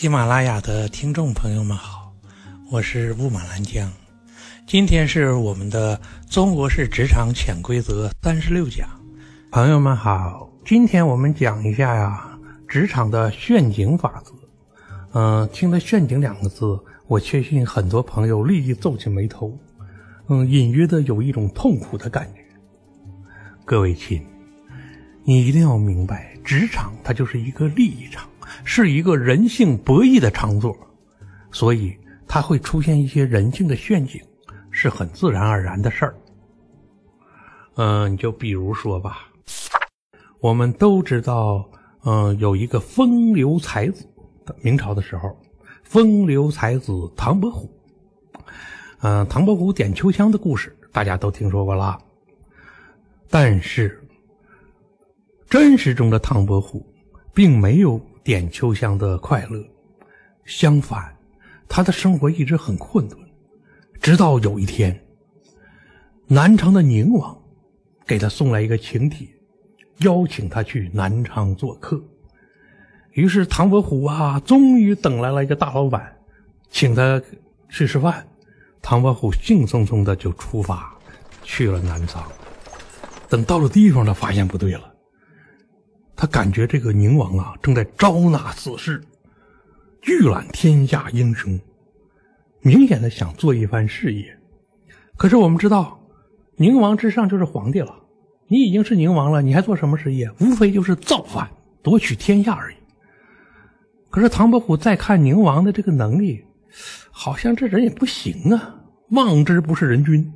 喜马拉雅的听众朋友们好，我是雾满兰江，今天是我们的《中国式职场潜规则》三十六讲。朋友们好，今天我们讲一下呀，职场的陷阱法则。嗯，听到“陷阱”两个字，我确信很多朋友立即皱起眉头，嗯，隐约的有一种痛苦的感觉。各位亲，你一定要明白，职场它就是一个利益场。是一个人性博弈的场所，所以它会出现一些人性的陷阱，是很自然而然的事儿。嗯，你就比如说吧，我们都知道，嗯，有一个风流才子，明朝的时候，风流才子唐伯虎。嗯，唐伯虎点秋香的故事大家都听说过啦。但是，真实中的唐伯虎并没有。点秋香的快乐，相反，他的生活一直很困顿。直到有一天，南昌的宁王给他送来一个请帖，邀请他去南昌做客。于是唐伯虎啊，终于等来了一个大老板，请他去吃饭。唐伯虎兴冲冲的就出发去了南昌。等到了地方，他发现不对了。他感觉这个宁王啊，正在招纳死士，聚揽天下英雄，明显的想做一番事业。可是我们知道，宁王之上就是皇帝了，你已经是宁王了，你还做什么事业？无非就是造反、夺取天下而已。可是唐伯虎再看宁王的这个能力，好像这人也不行啊，望之不是人君。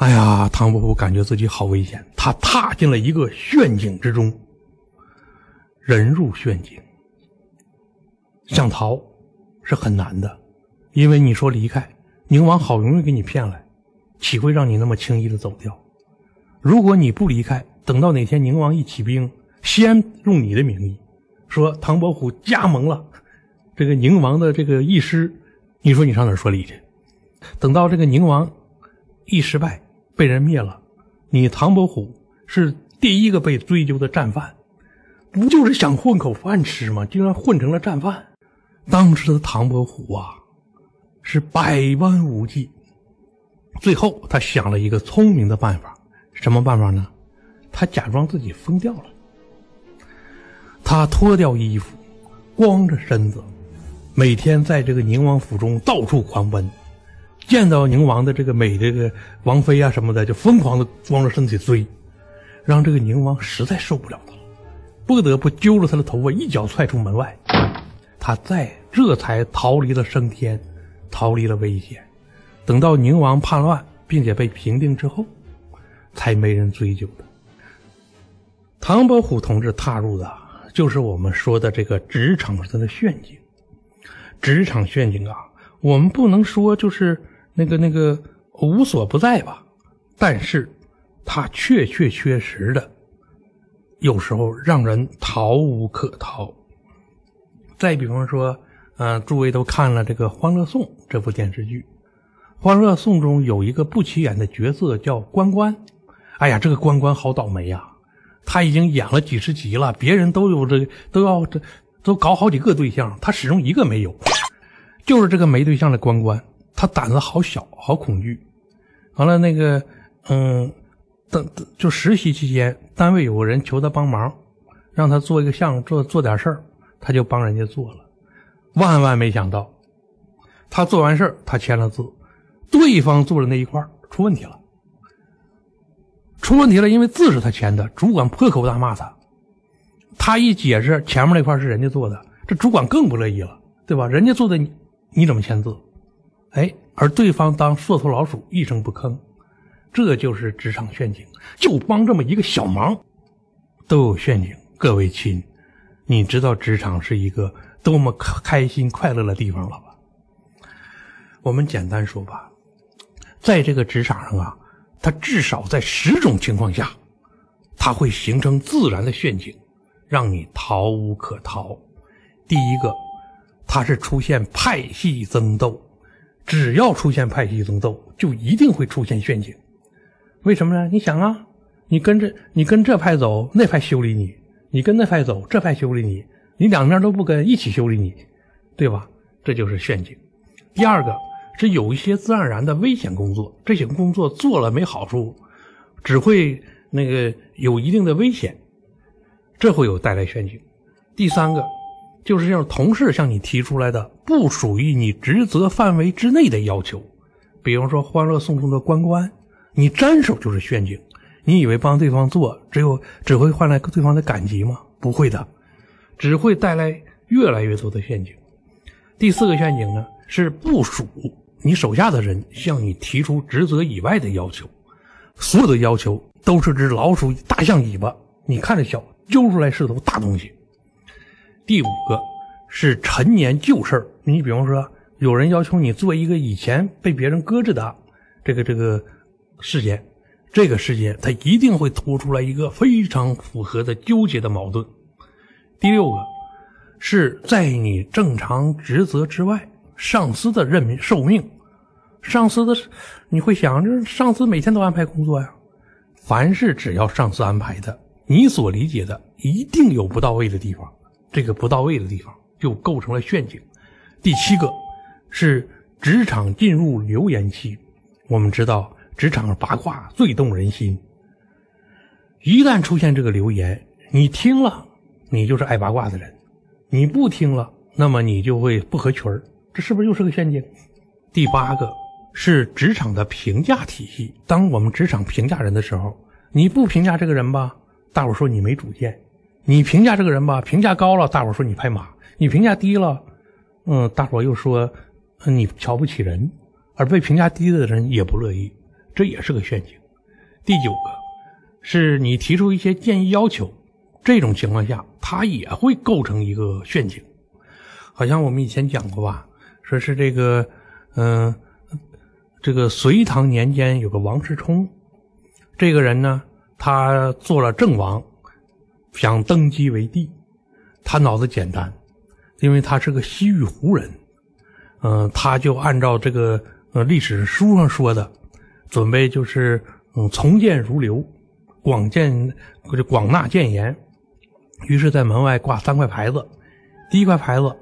哎呀，唐伯虎感觉自己好危险，他踏进了一个陷阱之中。人入陷阱，想逃是很难的，因为你说离开，宁王好容易给你骗来，岂会让你那么轻易的走掉？如果你不离开，等到哪天宁王一起兵，先用你的名义说唐伯虎加盟了这个宁王的这个义师，你说你上哪说理去？等到这个宁王一失败。被人灭了，你唐伯虎是第一个被追究的战犯，不就是想混口饭吃吗？竟然混成了战犯。当时的唐伯虎啊，是百般无计，最后他想了一个聪明的办法，什么办法呢？他假装自己疯掉了，他脱掉衣服，光着身子，每天在这个宁王府中到处狂奔。见到宁王的这个美这个王妃啊什么的，就疯狂的光着身体追，让这个宁王实在受不了他了，不得不揪了他的头发，一脚踹出门外。他再这才逃离了升天，逃离了危险。等到宁王叛乱并且被平定之后，才没人追究的。唐伯虎同志踏入的就是我们说的这个职场上的陷阱。职场陷阱啊，我们不能说就是。那个那个无所不在吧，但是，他确确确实的，有时候让人逃无可逃。再比方说，嗯，诸位都看了这个《欢乐颂》这部电视剧，《欢乐颂》中有一个不起眼的角色叫关关。哎呀，这个关关好倒霉呀！他已经演了几十集了，别人都有这都要这都搞好几个对象，他始终一个没有，就是这个没对象的关关。他胆子好小，好恐惧。完了，那个，嗯，等就实习期间，单位有个人求他帮忙，让他做一个项目，做做点事儿，他就帮人家做了。万万没想到，他做完事儿，他签了字，对方做的那一块出问题了。出问题了，因为字是他签的，主管破口大骂他。他一解释前面那块是人家做的，这主管更不乐意了，对吧？人家做的你你怎么签字？哎，而对方当缩头老鼠，一声不吭，这就是职场陷阱。就帮这么一个小忙，都有陷阱。各位亲，你知道职场是一个多么开心快乐的地方了吧？我们简单说吧，在这个职场上啊，它至少在十种情况下，它会形成自然的陷阱，让你逃无可逃。第一个，它是出现派系争斗。只要出现派系争斗，就一定会出现陷阱。为什么呢？你想啊，你跟着你跟这派走，那派修理你；你跟那派走，这派修理你。你两面都不跟，一起修理你，对吧？这就是陷阱。第二个是有一些自然而然的危险工作，这些工作做了没好处，只会那个有一定的危险，这会有带来陷阱。第三个就是让同事向你提出来的不属于你职责范围之内的要求，比方说《欢乐颂》中的关关，你沾手就是陷阱。你以为帮对方做，只有只会换来对方的感激吗？不会的，只会带来越来越多的陷阱。第四个陷阱呢，是部署你手下的人向你提出职责以外的要求，所有的要求都是只老鼠大象尾巴，你看着小，揪出来是头大东西。第五个是陈年旧事你比方说有人要求你做一个以前被别人搁置的这个这个事件。这个事件，它一定会突出来一个非常符合的纠结的矛盾。第六个，是在你正常职责之外，上司的任命受命，上司的，你会想，这上司每天都安排工作呀。凡是只要上司安排的，你所理解的一定有不到位的地方，这个不到位的地方就构成了陷阱。第七个，是职场进入流言期，我们知道。职场八卦最动人心。一旦出现这个流言，你听了，你就是爱八卦的人；你不听了，那么你就会不合群这是不是又是个陷阱？第八个是职场的评价体系。当我们职场评价人的时候，你不评价这个人吧，大伙说你没主见；你评价这个人吧，评价高了，大伙说你拍马；你评价低了，嗯，大伙又说你瞧不起人，而被评价低的人也不乐意。这也是个陷阱。第九个，是你提出一些建议要求，这种情况下，他也会构成一个陷阱。好像我们以前讲过吧，说是这个，嗯，这个隋唐年间有个王世充，这个人呢，他做了郑王，想登基为帝，他脑子简单，因为他是个西域胡人，嗯，他就按照这个呃历史书上说的。准备就是嗯，从谏如流，广建或者广纳谏言。于是，在门外挂三块牌子，第一块牌子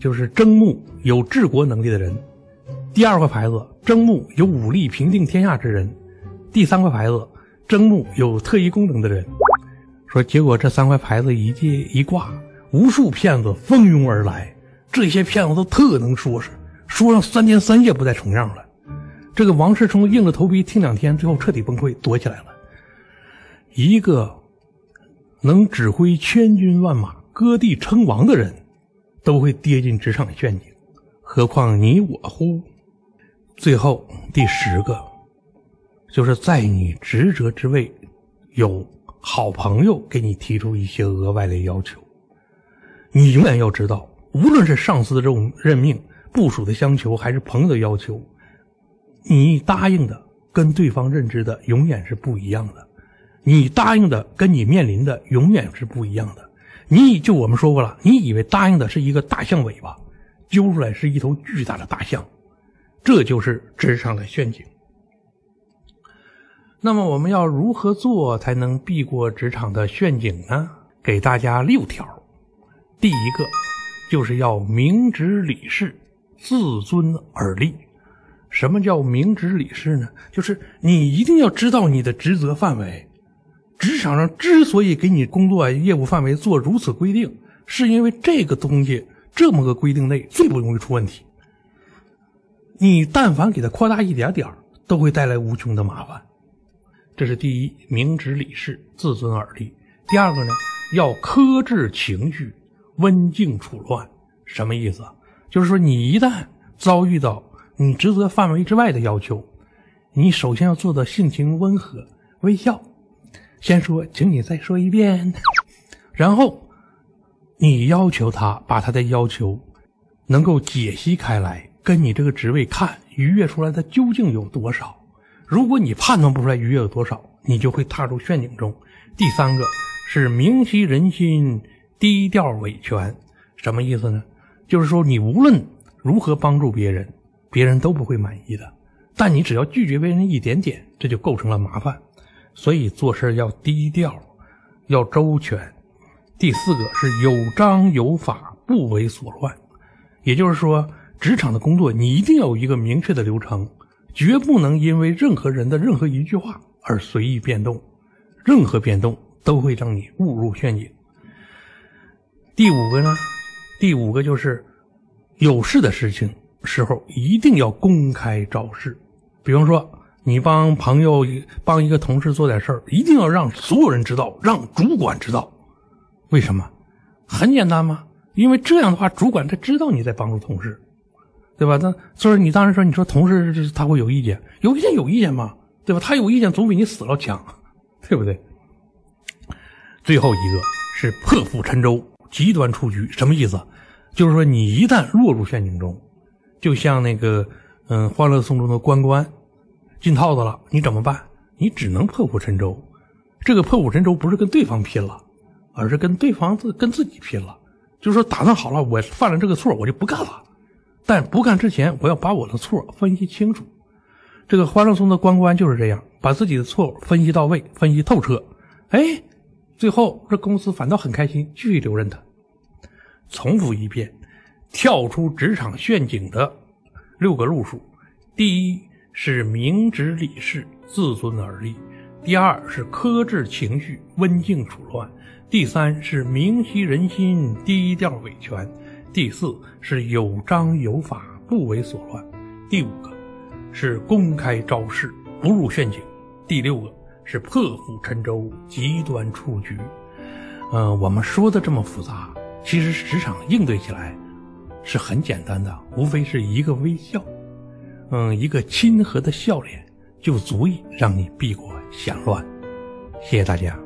就是征募有治国能力的人；第二块牌子征募有武力平定天下之人；第三块牌子征募有特异功能的人。说结果这三块牌子一借一挂，无数骗子蜂拥而来。这些骗子都特能说，是说上三天三夜不再重样了。这个王世充硬着头皮听两天，最后彻底崩溃，躲起来了。一个能指挥千军万马、割地称王的人，都会跌进职场陷阱，何况你我乎？最后第十个，就是在你职责之位，有好朋友给你提出一些额外的要求，你永远要知道，无论是上司的这种任命、部署的相求，还是朋友的要求。你答应的跟对方认知的永远是不一样的，你答应的跟你面临的永远是不一样的。你就我们说过了，你以为答应的是一个大象尾巴，揪出来是一头巨大的大象，这就是职场的陷阱。那么我们要如何做才能避过职场的陷阱呢？给大家六条。第一个就是要明直理事，自尊而立。什么叫明知理事呢？就是你一定要知道你的职责范围。职场上之所以给你工作业务范围做如此规定，是因为这个东西这么个规定内最不容易出问题。你但凡给它扩大一点点都会带来无穷的麻烦。这是第一，明职理事，自尊而立。第二个呢，要克制情绪，温静处乱。什么意思？就是说你一旦遭遇到。你职责范围之外的要求，你首先要做到性情温和，微笑，先说，请你再说一遍，然后你要求他把他的要求能够解析开来，跟你这个职位看逾越出来的究竟有多少。如果你判断不出来愉悦有多少，你就会踏入陷阱中。第三个是明晰人心，低调维权，什么意思呢？就是说你无论如何帮助别人。别人都不会满意的，但你只要拒绝别人一点点，这就构成了麻烦。所以做事要低调，要周全。第四个是有章有法，不为所乱。也就是说，职场的工作你一定要有一个明确的流程，绝不能因为任何人的任何一句话而随意变动，任何变动都会让你误入陷阱。第五个呢？第五个就是有事的事情时候一定要公开招事，比方说。你帮朋友、帮一个同事做点事儿，一定要让所有人知道，让主管知道。为什么？很简单嘛，因为这样的话，主管他知道你在帮助同事，对吧？那所以你当时说，你说同事他会有意见，有意见有意见嘛，对吧？他有意见总比你死了强，对不对？最后一个是破釜沉舟、极端出局，什么意思？就是说你一旦落入陷阱中，就像那个嗯《欢乐颂》中的关关。进套子了，你怎么办？你只能破釜沉舟。这个破釜沉舟不是跟对方拼了，而是跟对方自跟自己拼了。就是说，打算好了，我犯了这个错，我就不干了。但不干之前，我要把我的错分析清楚。这个欢乐颂的关关就是这样，把自己的错误分析到位，分析透彻。哎，最后这公司反倒很开心，继续留任他。重复一遍，跳出职场陷阱的六个路数。第一。是明直理事，自尊而立；第二是克制情绪，温静处乱；第三是明晰人心，低调维权；第四是有章有法，不为所乱；第五个是公开招式，不入陷阱；第六个是破釜沉舟，极端出局。嗯，我们说的这么复杂，其实职场应对起来是很简单的，无非是一个微笑。嗯，一个亲和的笑脸就足以让你避过险乱。谢谢大家。